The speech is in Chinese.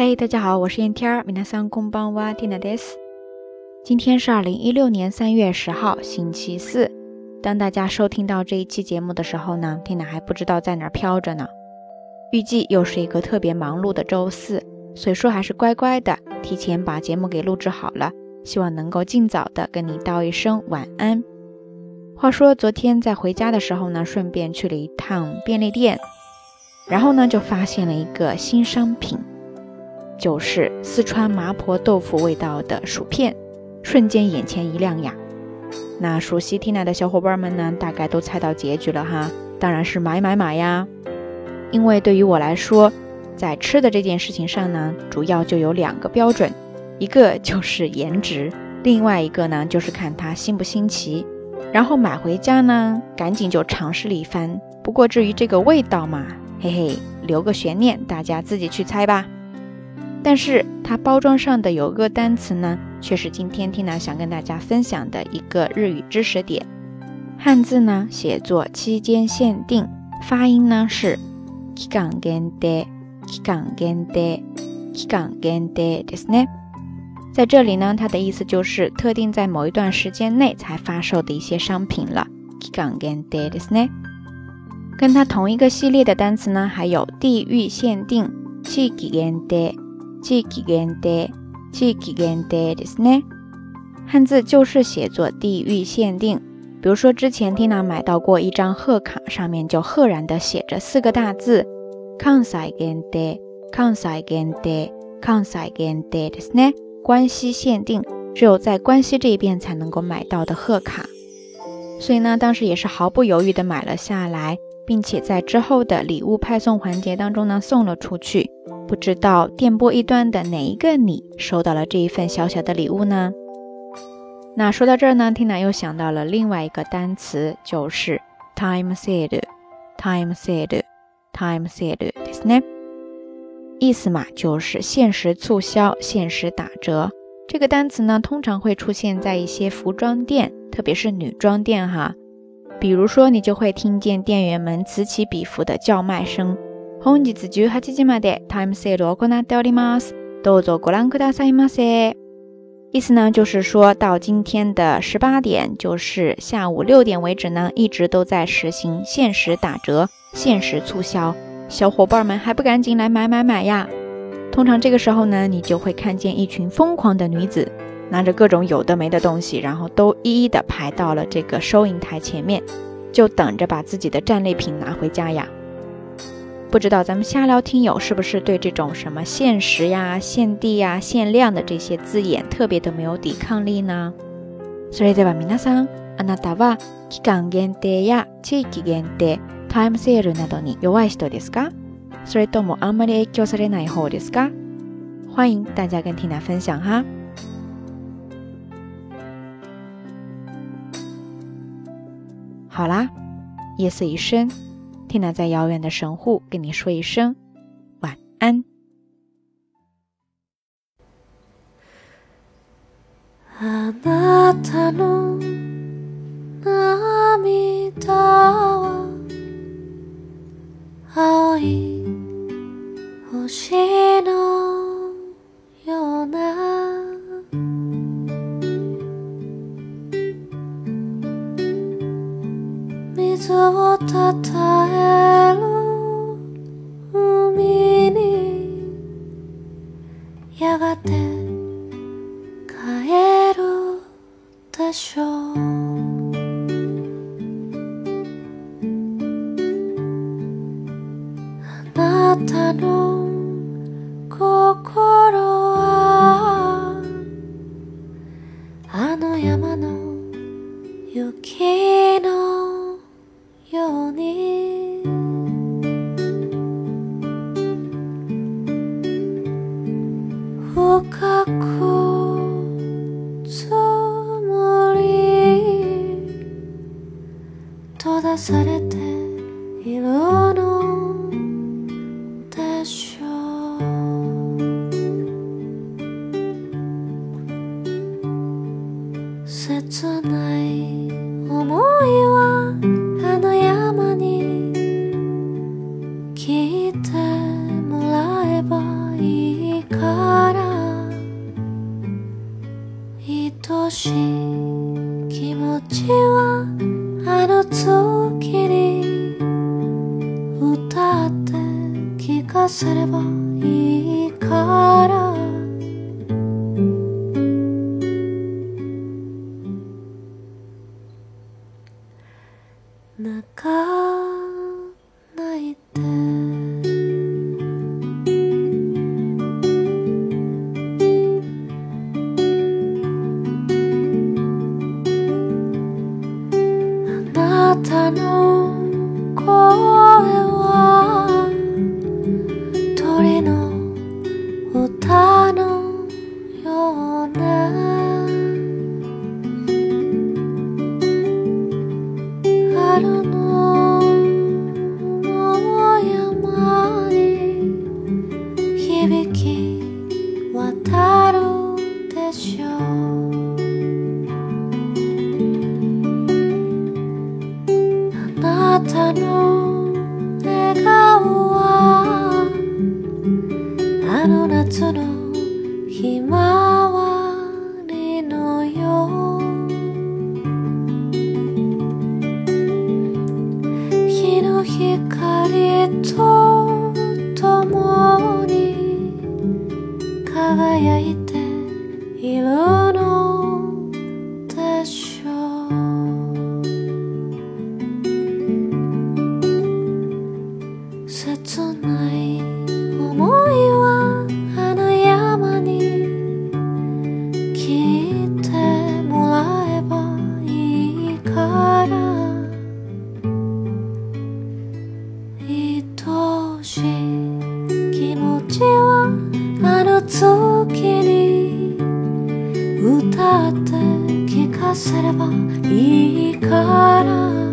嘿，大家好，我是燕天儿。今天是二零一六年三月十号，星期四。当大家收听到这一期节目的时候呢，天哪还不知道在哪儿飘着呢。预计又是一个特别忙碌的周四，所以说还是乖乖的提前把节目给录制好了，希望能够尽早的跟你道一声晚安。话说昨天在回家的时候呢，顺便去了一趟便利店，然后呢就发现了一个新商品。就是四川麻婆豆腐味道的薯片，瞬间眼前一亮呀！那熟悉 Tina 的小伙伴们呢，大概都猜到结局了哈。当然是买买买呀！因为对于我来说，在吃的这件事情上呢，主要就有两个标准，一个就是颜值，另外一个呢就是看它新不新奇。然后买回家呢，赶紧就尝试了一番。不过至于这个味道嘛，嘿嘿，留个悬念，大家自己去猜吧。但是它包装上的有个单词呢，却是今天听来想跟大家分享的一个日语知识点。汉字呢写作期间限定，发音呢是きがんげんて i がんげんてきがんげん i 的 a n a p 在这里呢，它的意思就是特定在某一段时间内才发售的一些商品了。きがんげんて的 snap。跟它同一个系列的单词呢，还有地域限定きげんて。契克跟得，契克跟ですね。汉字就是写作地域限定，比如说之前 Tina 买到过一张贺卡，上面就赫然的写着四个大字：，赣西跟得，赣西跟得，赣西跟ですね。关西限定，只有在关西这一边才能够买到的贺卡。所以呢，当时也是毫不犹豫的买了下来，并且在之后的礼物派送环节当中呢，送了出去。不知道电波一端的哪一个你收到了这一份小小的礼物呢？那说到这儿呢，听娜又想到了另外一个单词，就是 time sale，time sale，time sale，ですね。意思嘛，就是限时促销、限时打折。这个单词呢，通常会出现在一些服装店，特别是女装店哈。比如说，你就会听见店员们此起彼伏的叫卖声。本日十八时までタイムセールを行っております。どうぞご覧くださいませ。意思呢，就是说到今天的十八点，就是下午六点为止呢，一直都在实行限时打折、限时促销。小伙伴们还不赶紧来买买买呀！通常这个时候呢，你就会看见一群疯狂的女子，拿着各种有的没的东西，然后都一一的排到了这个收银台前面，就等着把自己的战利品拿回家呀。不知道咱们瞎聊听友是不是对这种什么限时呀、限地呀、限量的这些字眼特别的没有抵抗力呢？それでは皆さん、あなたは期間限定や地域限定、タイムセールなどに弱い人ですか？それともあまり影響されない方ですか？欢迎大家跟听友分享哈。好啦，夜色已深。Tina 在遥远的神户跟你说一声晚安。なたの心はあの山の雪のように深く積もり閉ざされた聞いてもらえばいいから愛しい気持ちはあの時に歌って聞かせればいいからのひまわりのようの光と時に歌って聞かせればいいから